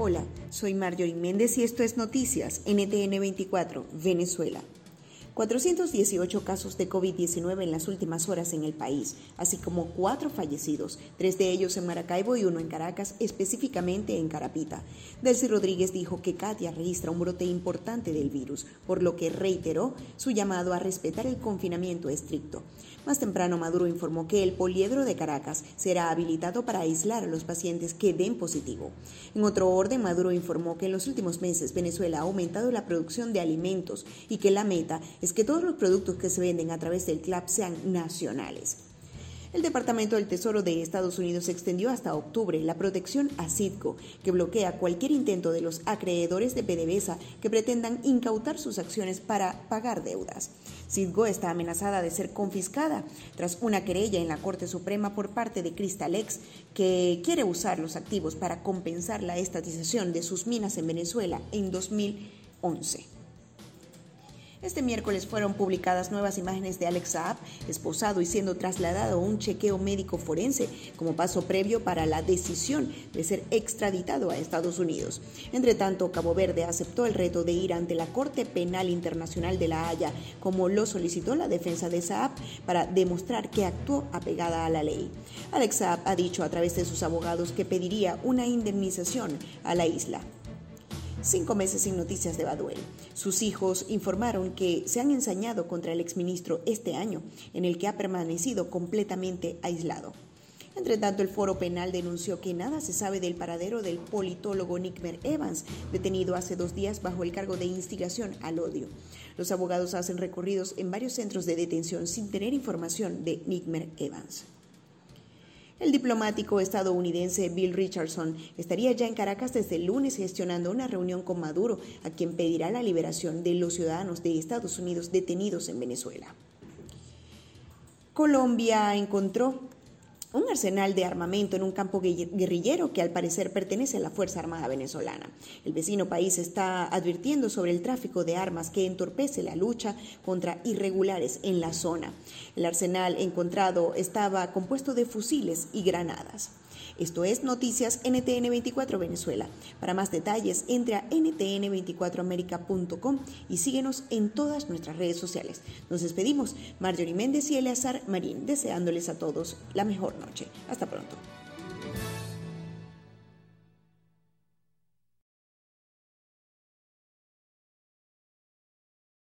Hola, soy Marjorie Méndez y esto es Noticias NTN 24, Venezuela. 418 casos de COVID-19 en las últimas horas en el país, así como cuatro fallecidos, tres de ellos en Maracaibo y uno en Caracas, específicamente en Carapita. Delcy Rodríguez dijo que Katia registra un brote importante del virus, por lo que reiteró su llamado a respetar el confinamiento estricto. Más temprano, Maduro informó que el poliedro de Caracas será habilitado para aislar a los pacientes que den positivo. En otro orden, Maduro informó que en los últimos meses Venezuela ha aumentado la producción de alimentos y que la meta es que todos los productos que se venden a través del CLAP sean nacionales. El Departamento del Tesoro de Estados Unidos extendió hasta octubre la protección a Citgo, que bloquea cualquier intento de los acreedores de PDVSA que pretendan incautar sus acciones para pagar deudas. Citgo está amenazada de ser confiscada tras una querella en la Corte Suprema por parte de Crystalex, que quiere usar los activos para compensar la estatización de sus minas en Venezuela en 2011. Este miércoles fueron publicadas nuevas imágenes de Alex Saab, esposado y siendo trasladado a un chequeo médico forense como paso previo para la decisión de ser extraditado a Estados Unidos. Entre tanto, Cabo Verde aceptó el reto de ir ante la Corte Penal Internacional de La Haya, como lo solicitó la defensa de Saab, para demostrar que actuó apegada a la ley. Alex Saab ha dicho a través de sus abogados que pediría una indemnización a la isla cinco meses sin noticias de Baduel. Sus hijos informaron que se han ensañado contra el exministro este año, en el que ha permanecido completamente aislado. Entre tanto, el Foro Penal denunció que nada se sabe del paradero del politólogo Nickmer Evans, detenido hace dos días bajo el cargo de instigación al odio. Los abogados hacen recorridos en varios centros de detención sin tener información de Nickmer Evans. El diplomático estadounidense Bill Richardson estaría ya en Caracas desde el lunes gestionando una reunión con Maduro, a quien pedirá la liberación de los ciudadanos de Estados Unidos detenidos en Venezuela. Colombia encontró un arsenal de armamento en un campo guerrillero que al parecer pertenece a la Fuerza Armada venezolana. El vecino país está advirtiendo sobre el tráfico de armas que entorpece la lucha contra irregulares en la zona. El arsenal encontrado estaba compuesto de fusiles y granadas. Esto es Noticias NTN 24 Venezuela. Para más detalles, entre a ntn24america.com y síguenos en todas nuestras redes sociales. Nos despedimos, Marjorie Méndez y Eleazar Marín, deseándoles a todos la mejor noche. Hasta pronto.